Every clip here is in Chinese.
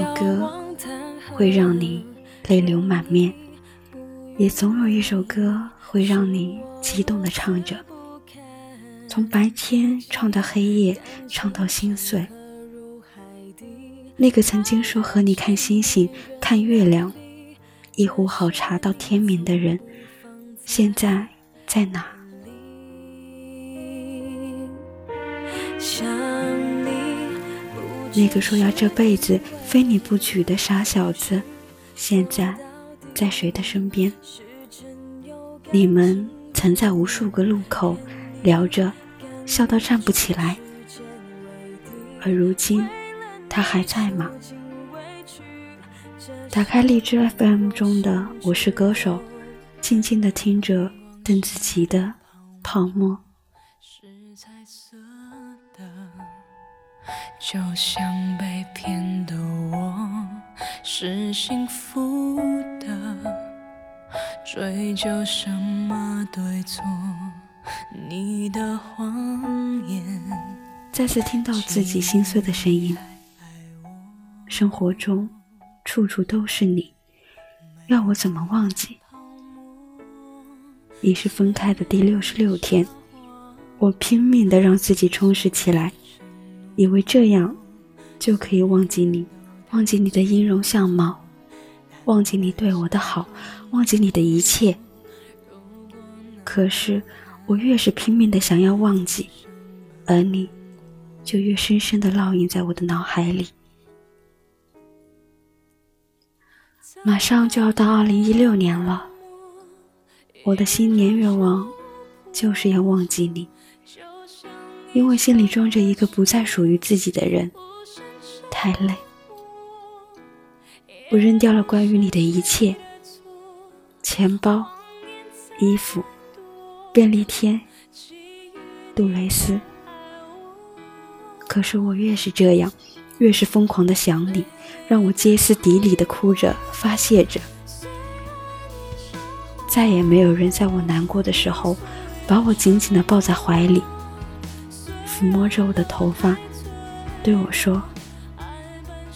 首歌会让你泪流满面，也总有一首歌会让你激动的唱着。从白天唱到黑夜，唱到心碎。那个曾经说和你看星星、看月亮、一壶好茶到天明的人，现在在哪？那个说要这辈子非你不娶的傻小子，现在在谁的身边？你们曾在无数个路口聊着。笑到站不起来，而如今，他还在吗？打开荔枝 FM 中的《我是歌手》，静静的听着邓紫棋的《泡沫》。就像被骗的我，是幸福的，追究什么对错？你的谎言。再次听到自己心碎的声音。生活中，处处都是你，要我怎么忘记？已是分开的第六十六天，我拼命的让自己充实起来，以为这样就可以忘记你，忘记你的音容相貌，忘记你对我的好，忘记你的一切。可是。我越是拼命的想要忘记，而你，就越深深的烙印在我的脑海里。马上就要到二零一六年了，我的新年愿望就是要忘记你，因为心里装着一个不再属于自己的人，太累。我扔掉了关于你的一切，钱包，衣服。便利贴，杜蕾斯。可是我越是这样，越是疯狂的想你，让我歇斯底里的哭着发泄着。再也没有人在我难过的时候，把我紧紧的抱在怀里，抚摸着我的头发，对我说：“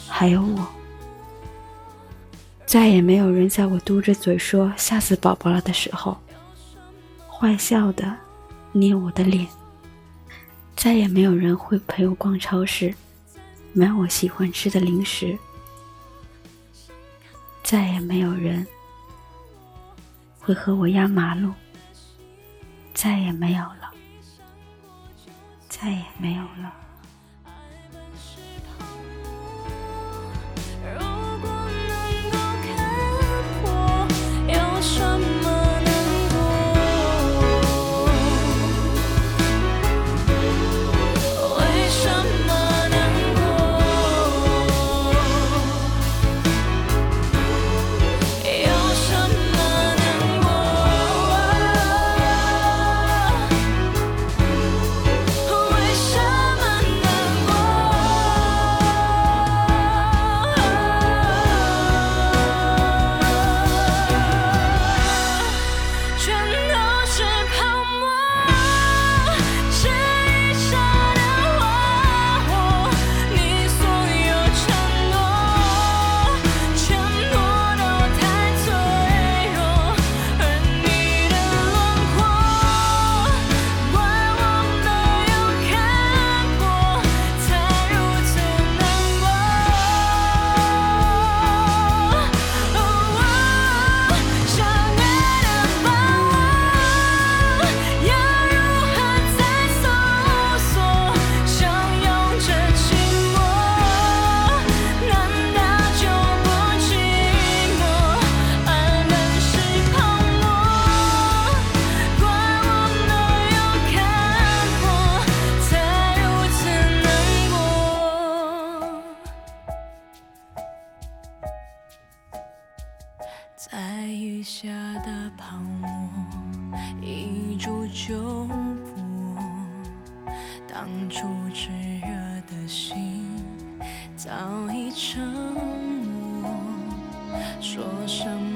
还有我。”再也没有人在我嘟着嘴说“吓死宝宝了”的时候。坏笑的捏我的脸，再也没有人会陪我逛超市，买我喜欢吃的零食。再也没有人会和我压马路，再也没有了，再也没有了。泡沫，一触就破。当初炽热的心早已沉默，说什么？